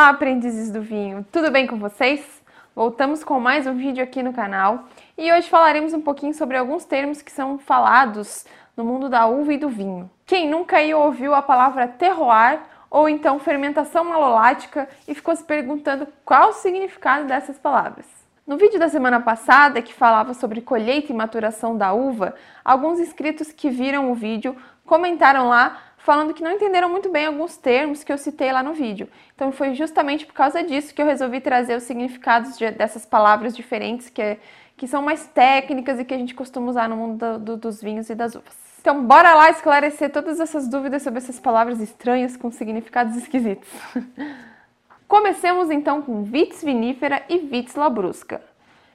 Olá, aprendizes do vinho! Tudo bem com vocês? Voltamos com mais um vídeo aqui no canal e hoje falaremos um pouquinho sobre alguns termos que são falados no mundo da uva e do vinho. Quem nunca aí ouviu a palavra terroir ou então fermentação malolática e ficou se perguntando qual o significado dessas palavras? No vídeo da semana passada, que falava sobre colheita e maturação da uva, alguns inscritos que viram o vídeo comentaram lá falando que não entenderam muito bem alguns termos que eu citei lá no vídeo. Então foi justamente por causa disso que eu resolvi trazer os significados de, dessas palavras diferentes que, que são mais técnicas e que a gente costuma usar no mundo do, do, dos vinhos e das uvas. Então bora lá esclarecer todas essas dúvidas sobre essas palavras estranhas com significados esquisitos. Comecemos então com vitis vinífera e vitis labrusca.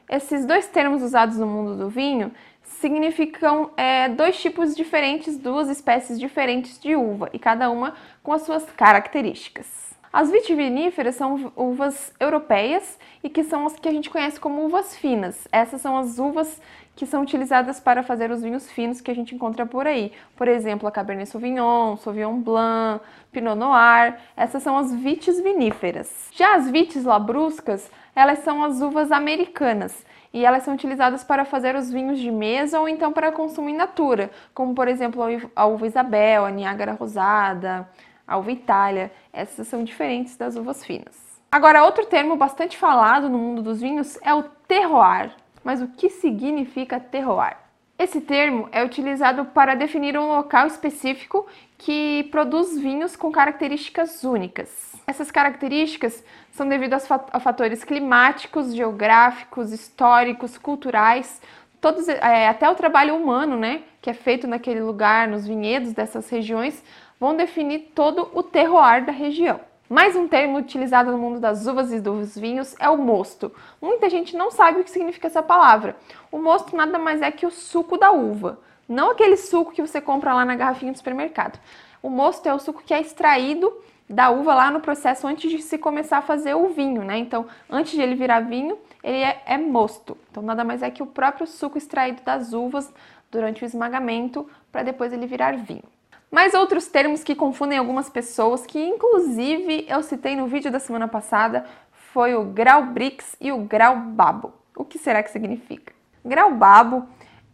Esses dois termos usados no mundo do vinho significam é, dois tipos diferentes, duas espécies diferentes de uva, e cada uma com as suas características. As vitiviníferas são uvas europeias e que são as que a gente conhece como uvas finas. Essas são as uvas que são utilizadas para fazer os vinhos finos que a gente encontra por aí. Por exemplo, a Cabernet Sauvignon, Sauvignon Blanc, Pinot Noir. Essas são as vites viníferas. Já as vites labruscas, elas são as uvas americanas e elas são utilizadas para fazer os vinhos de mesa ou então para consumo in natura, como por exemplo a uva Isabel, a Niágara Rosada, a uva Itália. Essas são diferentes das uvas finas. Agora, outro termo bastante falado no mundo dos vinhos é o terroir. Mas o que significa terroir? Esse termo é utilizado para definir um local específico que produz vinhos com características únicas. Essas características são devidas a fatores climáticos, geográficos, históricos, culturais, todos, é, até o trabalho humano, né, que é feito naquele lugar, nos vinhedos dessas regiões, vão definir todo o terroir da região. Mais um termo utilizado no mundo das uvas e dos vinhos é o mosto. Muita gente não sabe o que significa essa palavra. O mosto nada mais é que o suco da uva, não aquele suco que você compra lá na garrafinha do supermercado. O mosto é o suco que é extraído da uva lá no processo antes de se começar a fazer o vinho, né? Então, antes de ele virar vinho, ele é, é mosto. Então, nada mais é que o próprio suco extraído das uvas durante o esmagamento para depois ele virar vinho. Mais outros termos que confundem algumas pessoas, que inclusive eu citei no vídeo da semana passada, foi o grau Brix e o grau Babo. O que será que significa? Grau Babo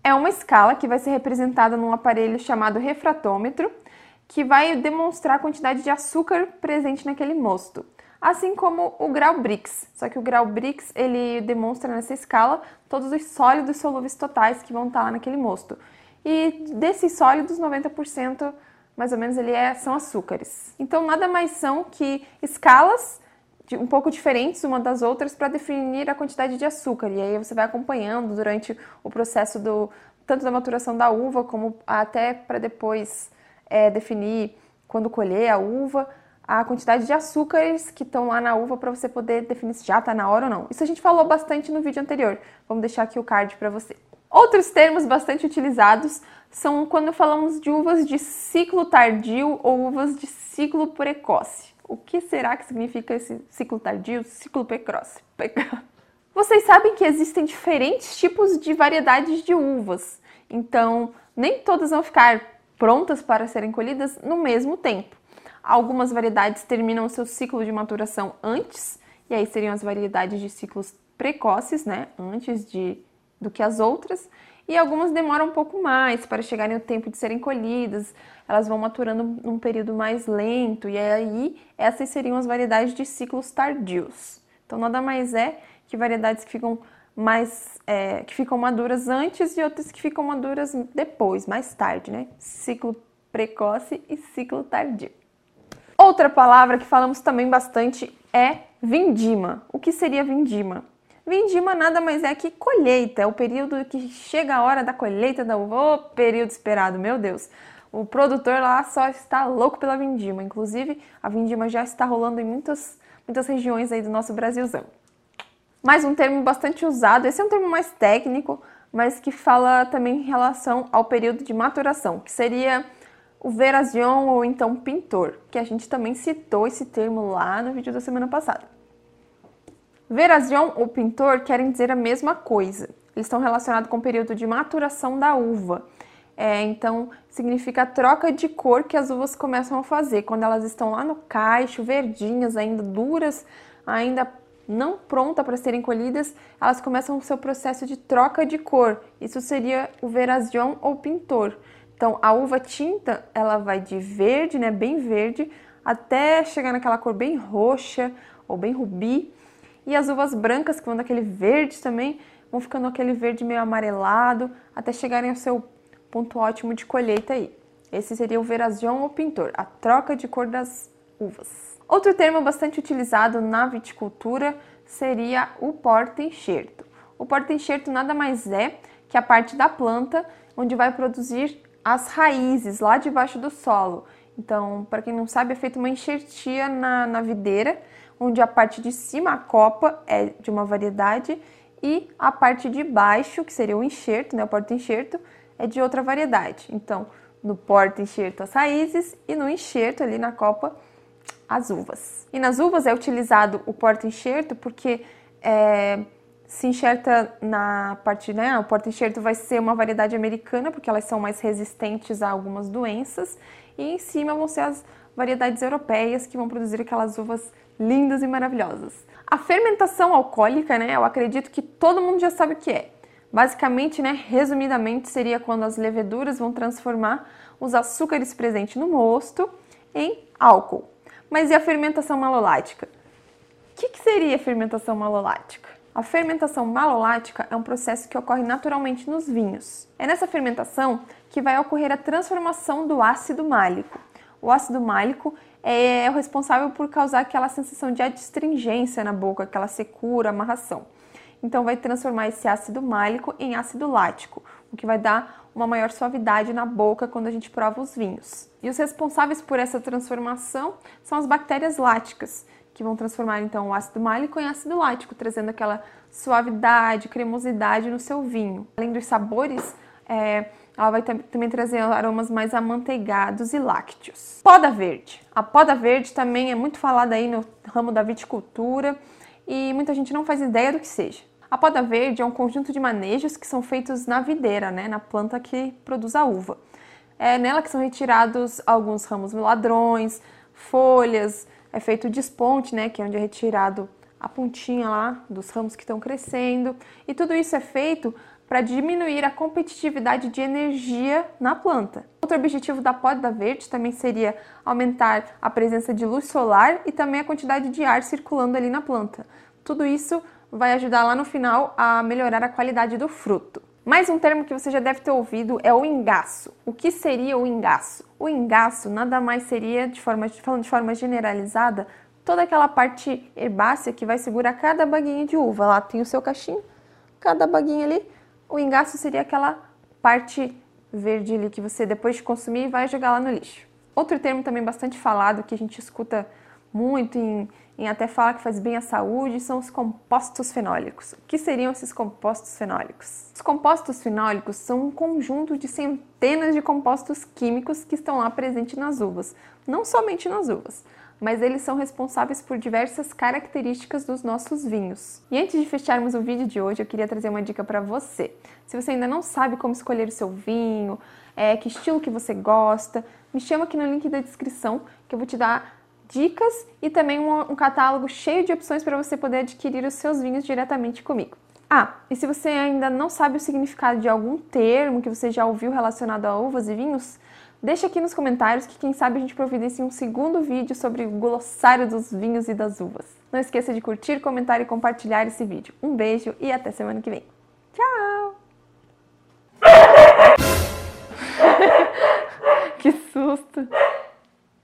é uma escala que vai ser representada num aparelho chamado refratômetro, que vai demonstrar a quantidade de açúcar presente naquele mosto. Assim como o grau Brix, só que o grau Brix ele demonstra nessa escala todos os sólidos solúveis totais que vão estar lá naquele mosto. E desses sólidos, 90% mais ou menos ele é, são açúcares. Então nada mais são que escalas um pouco diferentes uma das outras para definir a quantidade de açúcar. E aí você vai acompanhando durante o processo do tanto da maturação da uva como até para depois é, definir quando colher a uva a quantidade de açúcares que estão lá na uva para você poder definir se já está na hora ou não. Isso a gente falou bastante no vídeo anterior. Vamos deixar aqui o card para você. Outros termos bastante utilizados são quando falamos de uvas de ciclo tardio ou uvas de ciclo precoce. O que será que significa esse ciclo tardio, ciclo precoce? Vocês sabem que existem diferentes tipos de variedades de uvas, então nem todas vão ficar prontas para serem colhidas no mesmo tempo. Algumas variedades terminam seu ciclo de maturação antes, e aí seriam as variedades de ciclos precoces, né, antes de do que as outras, e algumas demoram um pouco mais para chegarem ao tempo de serem colhidas, elas vão maturando num período mais lento, e aí essas seriam as variedades de ciclos tardios. Então nada mais é que variedades que ficam mais é, que ficam maduras antes e outras que ficam maduras depois, mais tarde, né? Ciclo precoce e ciclo tardio. Outra palavra que falamos também bastante é vindima. O que seria vindima? Vindima nada mais é que colheita, é o período que chega a hora da colheita da uva, período esperado, meu Deus. O produtor lá só está louco pela vindima, inclusive a vindima já está rolando em muitas, muitas regiões aí do nosso Brasilzão. Mais um termo bastante usado, esse é um termo mais técnico, mas que fala também em relação ao período de maturação, que seria o verazion ou então pintor, que a gente também citou esse termo lá no vídeo da semana passada. Verazion ou pintor querem dizer a mesma coisa. Eles estão relacionados com o período de maturação da uva. É, então, significa a troca de cor que as uvas começam a fazer. Quando elas estão lá no caixo, verdinhas, ainda duras, ainda não pronta para serem colhidas, elas começam o seu processo de troca de cor. Isso seria o verazion ou pintor. Então, a uva tinta, ela vai de verde, né, bem verde, até chegar naquela cor bem roxa ou bem rubi. E as uvas brancas, que vão daquele verde também, vão ficando aquele verde meio amarelado, até chegarem ao seu ponto ótimo de colheita aí. Esse seria o verazion ou pintor, a troca de cor das uvas. Outro termo bastante utilizado na viticultura seria o porta-enxerto. O porta-enxerto nada mais é que a parte da planta onde vai produzir as raízes lá debaixo do solo. Então, para quem não sabe, é feita uma enxertia na, na videira, onde a parte de cima, a copa, é de uma variedade e a parte de baixo, que seria o enxerto, né, o porta-enxerto, é de outra variedade. Então, no porta-enxerto as raízes e no enxerto ali na copa as uvas. E nas uvas é utilizado o porta-enxerto porque é, se enxerta na parte, né? O porta-enxerto vai ser uma variedade americana, porque elas são mais resistentes a algumas doenças, e em cima vão ser as variedades europeias que vão produzir aquelas uvas lindas e maravilhosas. A fermentação alcoólica, né? Eu acredito que todo mundo já sabe o que é. Basicamente, né, resumidamente, seria quando as leveduras vão transformar os açúcares presentes no mosto em álcool. Mas e a fermentação malolática? O que, que seria a fermentação malolática? A fermentação malolática é um processo que ocorre naturalmente nos vinhos. É nessa fermentação que vai ocorrer a transformação do ácido málico. O ácido málico é o responsável por causar aquela sensação de adstringência na boca, aquela secura, amarração. Então vai transformar esse ácido málico em ácido lático, o que vai dar uma maior suavidade na boca quando a gente prova os vinhos. E os responsáveis por essa transformação são as bactérias láticas, que vão transformar então o ácido málico em ácido lático, trazendo aquela suavidade, cremosidade no seu vinho. Além dos sabores, é, ela vai também trazer aromas mais amanteigados e lácteos. Poda verde. A poda verde também é muito falada aí no ramo da viticultura e muita gente não faz ideia do que seja. A poda verde é um conjunto de manejos que são feitos na videira, né, na planta que produz a uva. É nela que são retirados alguns ramos ladrões, folhas, é feito desponte, né, que é onde é retirado a pontinha lá dos ramos que estão crescendo. E tudo isso é feito para diminuir a competitividade de energia na planta. Outro objetivo da poda verde também seria aumentar a presença de luz solar e também a quantidade de ar circulando ali na planta. Tudo isso vai ajudar lá no final a melhorar a qualidade do fruto. Mais um termo que você já deve ter ouvido é o engaço. O que seria o engaço? O engaço nada mais seria, de forma, falando de forma generalizada, toda aquela parte herbácea que vai segurar cada baguinha de uva. Lá tem o seu cachinho, cada baguinha ali. O engaço seria aquela parte verde ali que você, depois de consumir, vai jogar lá no lixo. Outro termo também bastante falado que a gente escuta muito em em até fala que faz bem à saúde, são os compostos fenólicos. O que seriam esses compostos fenólicos? Os compostos fenólicos são um conjunto de centenas de compostos químicos que estão lá presentes nas uvas, não somente nas uvas, mas eles são responsáveis por diversas características dos nossos vinhos. E antes de fecharmos o vídeo de hoje, eu queria trazer uma dica para você. Se você ainda não sabe como escolher o seu vinho, é, que estilo que você gosta, me chama aqui no link da descrição que eu vou te dar dicas e também um, um catálogo cheio de opções para você poder adquirir os seus vinhos diretamente comigo. Ah, e se você ainda não sabe o significado de algum termo que você já ouviu relacionado a uvas e vinhos, deixa aqui nos comentários que quem sabe a gente providencia um segundo vídeo sobre o glossário dos vinhos e das uvas. Não esqueça de curtir, comentar e compartilhar esse vídeo. Um beijo e até semana que vem. Tchau! que susto!